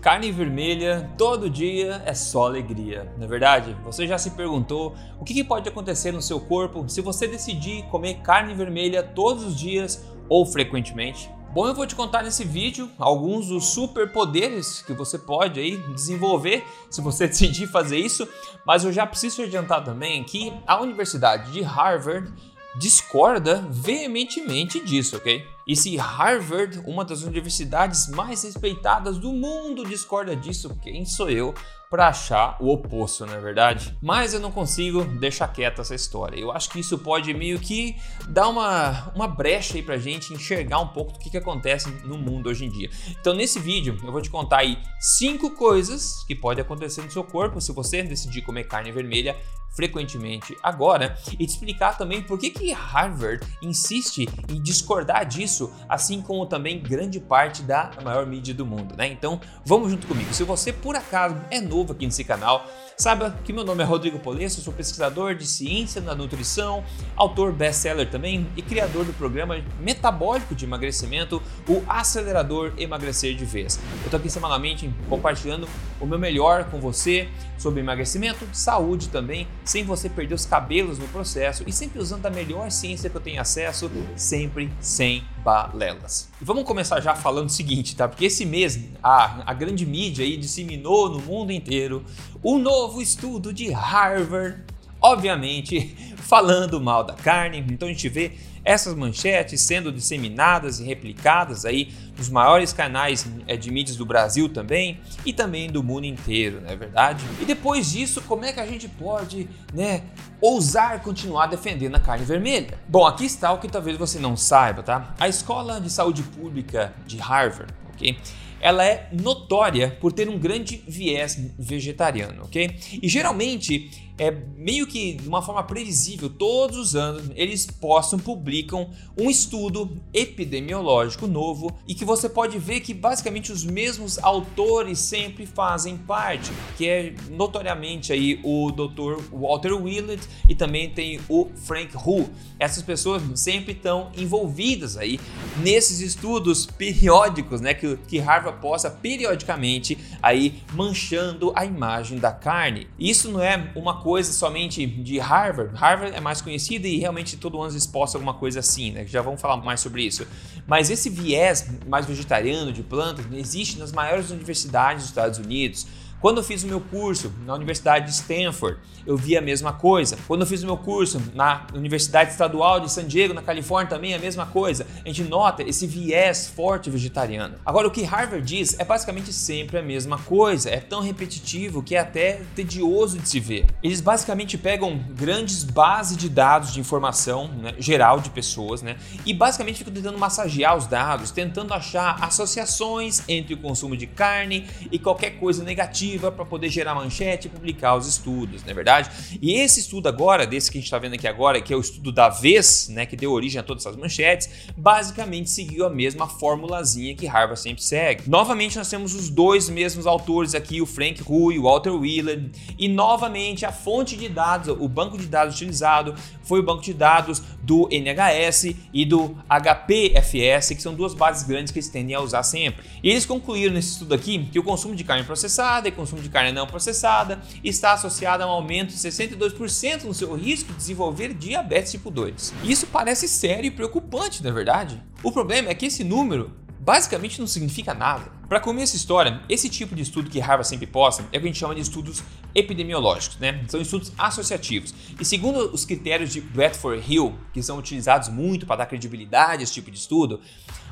Carne vermelha todo dia é só alegria, não é verdade? Você já se perguntou o que, que pode acontecer no seu corpo se você decidir comer carne vermelha todos os dias ou frequentemente? Bom, eu vou te contar nesse vídeo alguns dos superpoderes que você pode aí desenvolver se você decidir fazer isso, mas eu já preciso adiantar também que a Universidade de Harvard discorda veementemente disso, ok? E se Harvard, uma das universidades mais respeitadas do mundo, discorda disso, quem sou eu para achar o oposto, não é verdade? Mas eu não consigo deixar quieta essa história. Eu acho que isso pode meio que dar uma, uma brecha aí pra gente enxergar um pouco do que, que acontece no mundo hoje em dia. Então, nesse vídeo, eu vou te contar aí cinco coisas que podem acontecer no seu corpo se você decidir comer carne vermelha frequentemente agora e te explicar também por que, que Harvard insiste em discordar disso, assim como também grande parte da maior mídia do mundo, né? Então, vamos junto comigo. Se você por acaso é novo aqui nesse canal, Saiba que meu nome é Rodrigo Polesso, sou pesquisador de ciência na nutrição, autor best-seller também e criador do programa metabólico de emagrecimento, o Acelerador Emagrecer de Vez. Eu estou aqui semanalmente compartilhando o meu melhor com você sobre emagrecimento, saúde também, sem você perder os cabelos no processo e sempre usando a melhor ciência que eu tenho acesso, sempre sem balelas. E vamos começar já falando o seguinte, tá? Porque esse mês a, a grande mídia aí disseminou no mundo inteiro o novo estudo de Harvard, obviamente falando mal da carne. Então a gente vê essas manchetes sendo disseminadas e replicadas aí nos maiores canais eh, de mídias do Brasil também e também do mundo inteiro, não é verdade? E depois disso, como é que a gente pode, né, ousar continuar defendendo a carne vermelha? Bom, aqui está o que talvez você não saiba, tá? A Escola de Saúde Pública de Harvard, ok? Ela é notória por ter um grande viés vegetariano, ok? E geralmente é meio que de uma forma previsível, todos os anos eles postam, publicam um estudo epidemiológico novo e que você pode ver que basicamente os mesmos autores sempre fazem parte, que é notoriamente aí o Dr. Walter Willett e também tem o Frank Hu. Essas pessoas sempre estão envolvidas aí nesses estudos periódicos, né, que, que Harvard posta periodicamente aí manchando a imagem da carne. Isso não é uma coisa somente de Harvard. Harvard é mais conhecida e realmente todo ano eles postam alguma coisa assim, né? Já vamos falar mais sobre isso. Mas esse viés mais vegetariano de plantas existe nas maiores universidades dos Estados Unidos. Quando eu fiz o meu curso na Universidade de Stanford, eu vi a mesma coisa. Quando eu fiz o meu curso na Universidade Estadual de San Diego, na Califórnia, também a mesma coisa. A gente nota esse viés forte vegetariano. Agora, o que Harvard diz é basicamente sempre a mesma coisa. É tão repetitivo que é até tedioso de se ver. Eles basicamente pegam grandes bases de dados de informação né, geral de pessoas, né? E basicamente ficam tentando massagear os dados, tentando achar associações entre o consumo de carne e qualquer coisa negativa para poder gerar manchete e publicar os estudos, não é verdade? E esse estudo agora, desse que a gente está vendo aqui agora, que é o estudo da vez, né, que deu origem a todas essas manchetes, basicamente seguiu a mesma formulazinha que Harvard sempre segue. Novamente nós temos os dois mesmos autores aqui, o Frank Hu e o Walter Wheeler, e novamente a fonte de dados, o banco de dados utilizado foi o banco de dados do NHS e do HPFS, que são duas bases grandes que eles tendem a usar sempre. E eles concluíram nesse estudo aqui que o consumo de carne processada e consumo de carne não processada está associado a um aumento de 62% no seu risco de desenvolver diabetes tipo 2. Isso parece sério e preocupante, não é verdade? O problema é que esse número basicamente não significa nada. Para comer essa história, esse tipo de estudo que Harvard sempre posta é o que a gente chama de estudos epidemiológicos, né? São estudos associativos. E segundo os critérios de Bradford Hill, que são utilizados muito para dar credibilidade a esse tipo de estudo,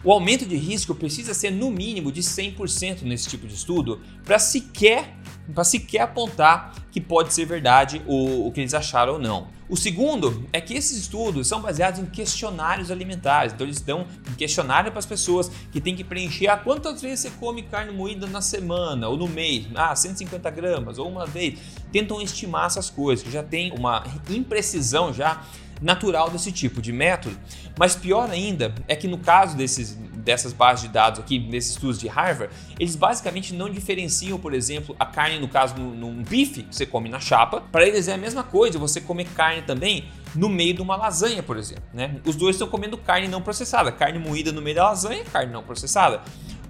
o aumento de risco precisa ser no mínimo de 100% nesse tipo de estudo para sequer para sequer apontar que pode ser verdade o, o que eles acharam ou não. O segundo é que esses estudos são baseados em questionários alimentares. Então eles dão um questionário para as pessoas que tem que preencher ah, quantas vezes você come carne moída na semana ou no mês, ah, 150 gramas ou uma vez. Tentam estimar essas coisas, já tem uma imprecisão já natural desse tipo de método. Mas pior ainda é que no caso desses, dessas bases de dados aqui, nesses estudos de Harvard, eles basicamente não diferenciam, por exemplo, a carne, no caso, num, bife que você come na chapa. Para eles é a mesma coisa, você comer carne também no meio de uma lasanha, por exemplo. Né? Os dois estão comendo carne não processada, carne moída no meio da lasanha, carne não processada.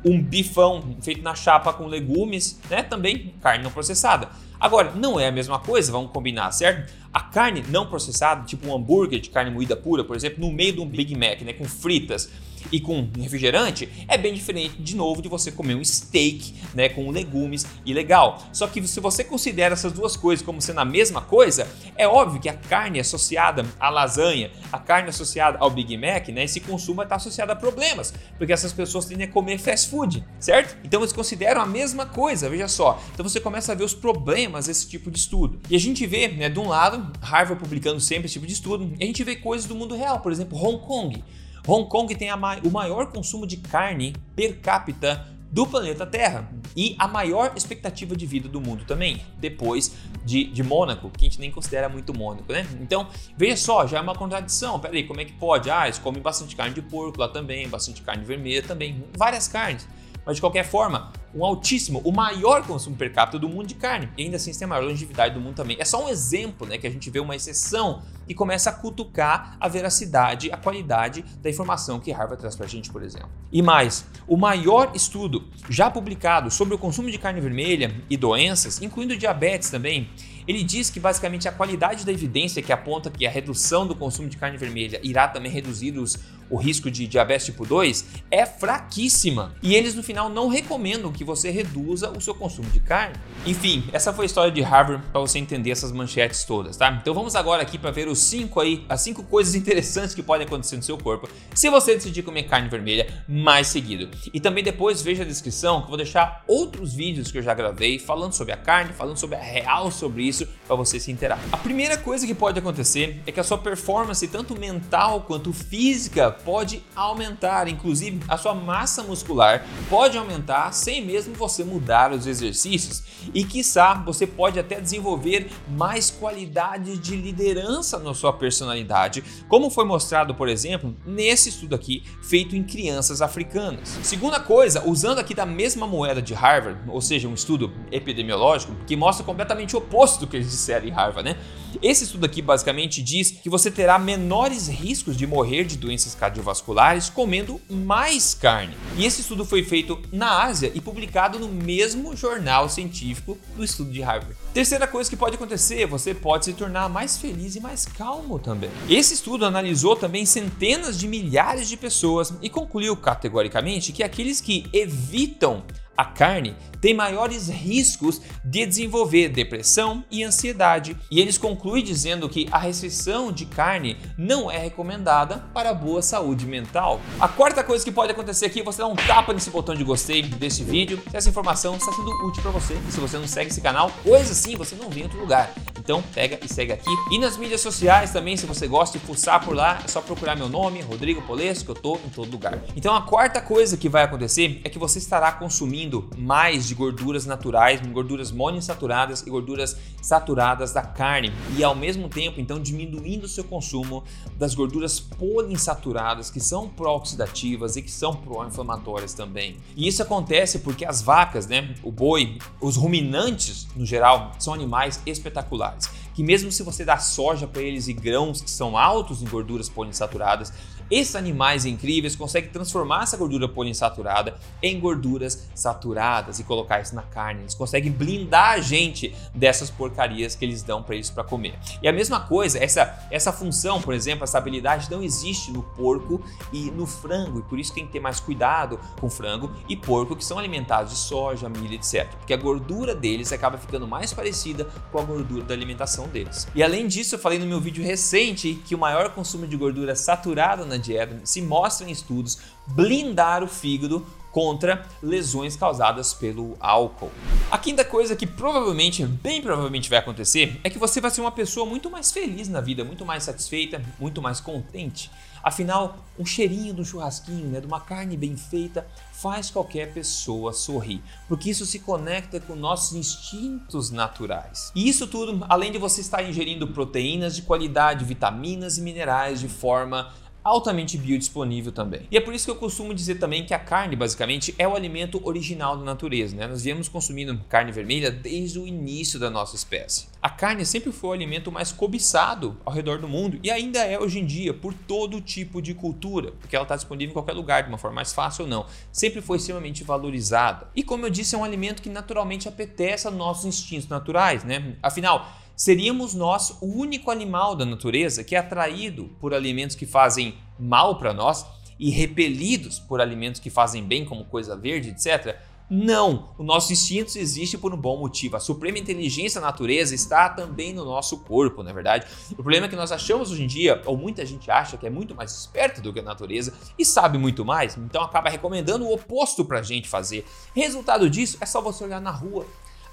um bifão feito na chapa com legumes, né? Também carne não processada. Agora, não é a mesma coisa, vamos combinar, certo? A carne não processada, tipo um hambúrguer de carne moída pura, por exemplo, no meio de um Big Mac, né, com fritas e com refrigerante, é bem diferente, de novo, de você comer um steak, né, com legumes e legal. Só que se você considera essas duas coisas como sendo a mesma coisa, é óbvio que a carne associada à lasanha, a carne associada ao Big Mac, né, esse consumo está associado a problemas, porque essas pessoas tendem a comer fast food, certo? Então eles consideram a mesma coisa, veja só. Então você começa a ver os problemas desse tipo de estudo. E a gente vê, né, de um lado, Harvard publicando sempre esse tipo de estudo, a gente vê coisas do mundo real, por exemplo, Hong Kong. Hong Kong tem ma o maior consumo de carne per capita do planeta Terra e a maior expectativa de vida do mundo também, depois de, de Mônaco, que a gente nem considera muito Mônaco, né? Então, veja só, já é uma contradição. Peraí, como é que pode? Ah, eles comem bastante carne de porco lá também, bastante carne vermelha também, várias carnes. Mas de qualquer forma, um altíssimo, o maior consumo per capita do mundo de carne. E ainda assim tem a maior longevidade do mundo também. É só um exemplo, né, que a gente vê uma exceção e começa a cutucar a veracidade, a qualidade da informação que Harvard traz para a gente, por exemplo. E mais, o maior estudo já publicado sobre o consumo de carne vermelha e doenças, incluindo diabetes também, ele diz que basicamente a qualidade da evidência que aponta que a redução do consumo de carne vermelha irá também reduzir os, o risco de diabetes tipo 2 é fraquíssima. E eles no final não recomendam que você reduza o seu consumo de carne. Enfim, essa foi a história de Harvard para você entender essas manchetes todas, tá? Então vamos agora aqui para ver os cinco aí, as cinco coisas interessantes que podem acontecer no seu corpo se você decidir comer carne vermelha mais seguido. E também depois veja a descrição que eu vou deixar outros vídeos que eu já gravei falando sobre a carne, falando sobre a real sobre isso para você se interar. A primeira coisa que pode acontecer é que a sua performance, tanto mental quanto física, pode aumentar. Inclusive, a sua massa muscular pode aumentar sem mesmo você mudar os exercícios. E quiçá você pode até desenvolver mais qualidade de liderança na sua personalidade, como foi mostrado, por exemplo, nesse estudo aqui feito em crianças africanas. Segunda coisa, usando aqui da mesma moeda de Harvard, ou seja, um estudo epidemiológico que mostra completamente o oposto que eles disseram em Harvard, né? Esse estudo aqui basicamente diz que você terá menores riscos de morrer de doenças cardiovasculares comendo mais carne. E esse estudo foi feito na Ásia e publicado no mesmo jornal científico do estudo de Harvard. Terceira coisa que pode acontecer, você pode se tornar mais feliz e mais calmo também. Esse estudo analisou também centenas de milhares de pessoas e concluiu categoricamente que aqueles que evitam a carne tem maiores riscos de desenvolver depressão e ansiedade. E eles concluem dizendo que a restrição de carne não é recomendada para boa saúde mental. A quarta coisa que pode acontecer aqui é você dar um tapa nesse botão de gostei desse vídeo, se essa informação está sendo útil para você. E se você não segue esse canal, coisa assim você não vem em outro lugar. Então pega e segue aqui. E nas mídias sociais também, se você gosta de pulsar por lá, é só procurar meu nome, Rodrigo Polesco, que eu tô em todo lugar. Então a quarta coisa que vai acontecer é que você estará consumindo mais de gorduras naturais, gorduras monoinsaturadas e gorduras saturadas da carne e ao mesmo tempo então diminuindo o seu consumo das gorduras poliinsaturadas que são pró-oxidativas e que são pró-inflamatórias também. E isso acontece porque as vacas, né, o boi, os ruminantes no geral são animais espetaculares que mesmo se você dá soja para eles e grãos que são altos em gorduras poliinsaturadas, esses animais incríveis conseguem transformar essa gordura poliinsaturada em gorduras saturadas e colocar isso na carne. Eles conseguem blindar a gente dessas porcarias que eles dão para eles para comer. E a mesma coisa, essa, essa função, por exemplo, essa habilidade não existe no porco e no frango, e por isso tem que ter mais cuidado com frango e porco que são alimentados de soja, milho, etc. Porque a gordura deles acaba ficando mais parecida com a gordura da alimentação deles. E além disso, eu falei no meu vídeo recente que o maior consumo de gordura saturada na dieta se mostra em estudos blindar o fígado contra lesões causadas pelo álcool. A quinta coisa que provavelmente, bem provavelmente vai acontecer é que você vai ser uma pessoa muito mais feliz na vida, muito mais satisfeita, muito mais contente. Afinal, um cheirinho do churrasquinho, né, de uma carne bem feita, faz qualquer pessoa sorrir, porque isso se conecta com nossos instintos naturais. E isso tudo, além de você estar ingerindo proteínas de qualidade, vitaminas e minerais de forma altamente biodisponível também. E é por isso que eu costumo dizer também que a carne, basicamente, é o alimento original da natureza. Né? Nós viemos consumindo carne vermelha desde o início da nossa espécie. A carne sempre foi o alimento mais cobiçado ao redor do mundo e ainda é hoje em dia por todo tipo de cultura, porque ela está disponível em qualquer lugar, de uma forma mais fácil ou não. Sempre foi extremamente valorizada. E como eu disse, é um alimento que naturalmente apetece a nossos instintos naturais, né? Afinal, seríamos nós o único animal da natureza que é atraído por alimentos que fazem mal para nós e repelidos por alimentos que fazem bem, como coisa verde, etc. Não, o nosso instinto existe por um bom motivo. A suprema inteligência da natureza está também no nosso corpo, na é verdade. O problema é que nós achamos hoje em dia, ou muita gente acha que é muito mais esperto do que a natureza e sabe muito mais, então acaba recomendando o oposto para a gente fazer. Resultado disso é só você olhar na rua.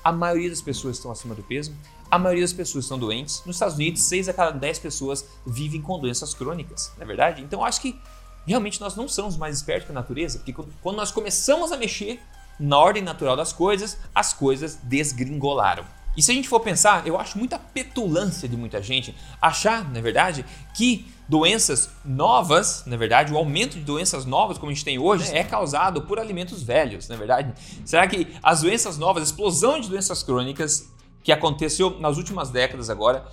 A maioria das pessoas estão acima do peso, a maioria das pessoas estão doentes. Nos Estados Unidos, 6 a cada 10 pessoas vivem com doenças crônicas, não é verdade? Então acho que realmente nós não somos mais espertos que a natureza, porque quando nós começamos a mexer na ordem natural das coisas, as coisas desgringolaram. E se a gente for pensar, eu acho muita petulância de muita gente achar, na verdade, que doenças novas, na verdade, o aumento de doenças novas como a gente tem hoje é causado por alimentos velhos, na verdade. Será que as doenças novas, a explosão de doenças crônicas que aconteceu nas últimas décadas agora,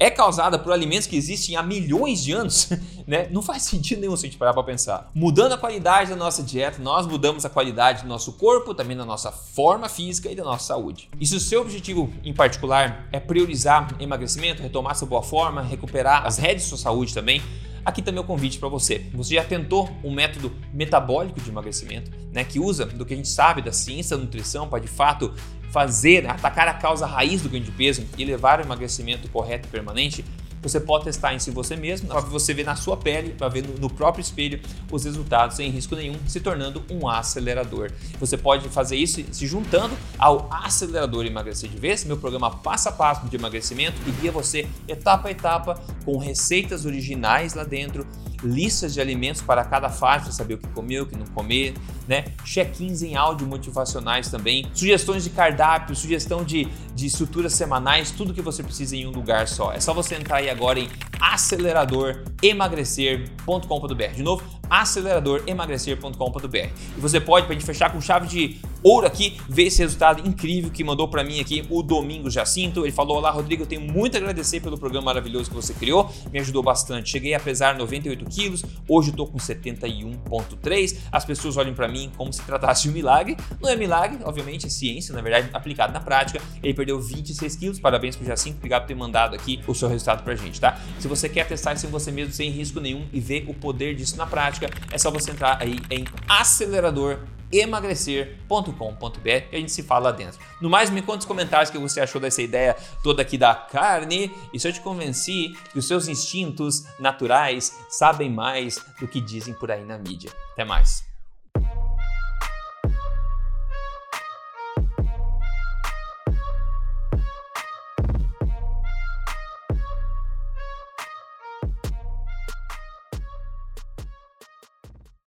é causada por alimentos que existem há milhões de anos, né? Não faz sentido nenhum se a gente parar para pensar. Mudando a qualidade da nossa dieta, nós mudamos a qualidade do nosso corpo, também da nossa forma física e da nossa saúde. E se o seu objetivo em particular é priorizar emagrecimento, retomar sua boa forma, recuperar as redes da sua saúde também, aqui também é o convite para você. Você já tentou um método metabólico de emagrecimento, né, que usa do que a gente sabe da ciência da nutrição para de fato fazer, atacar a causa raiz do ganho de peso e levar o emagrecimento correto e permanente, você pode testar em si você mesmo, para você ver na sua pele, para ver no, próprio espelho os resultados sem risco nenhum, se tornando um acelerador. Você pode fazer isso se juntando ao acelerador emagrecer de vez, meu programa passo a passo de emagrecimento que guia você etapa a etapa com receitas originais lá dentro listas de alimentos para cada fase, saber o que comer, o que não comer, né? Check-ins em áudio motivacionais também, sugestões de cardápio, sugestão de, de estruturas semanais, tudo que você precisa em um lugar só. É só você entrar aí agora em aceleradoremagrecer.com.br. De novo, aceleradoremagrecer.com.br. E você pode, para a gente fechar com chave de ouro aqui, ver esse resultado incrível que mandou para mim aqui o Domingos Jacinto. Ele falou: Olá, Rodrigo, eu tenho muito a agradecer pelo programa maravilhoso que você criou, me ajudou bastante. Cheguei a pesar 98 quilos, hoje estou com 71,3. As pessoas olham para mim como se tratasse de um milagre. Não é milagre, obviamente, é ciência, na verdade, aplicado na prática. Ele perdeu 26 quilos, parabéns pro Jacinto, obrigado por ter mandado aqui o seu resultado pra gente, tá? Se você quer testar isso em você mesmo sem risco nenhum e ver o poder disso na prática, é só você entrar aí em acelerador emagrecer.com.br e a gente se fala lá dentro. No mais, me conta nos comentários o que você achou dessa ideia toda aqui da carne e se eu te convenci que os seus instintos naturais sabem mais do que dizem por aí na mídia. Até mais!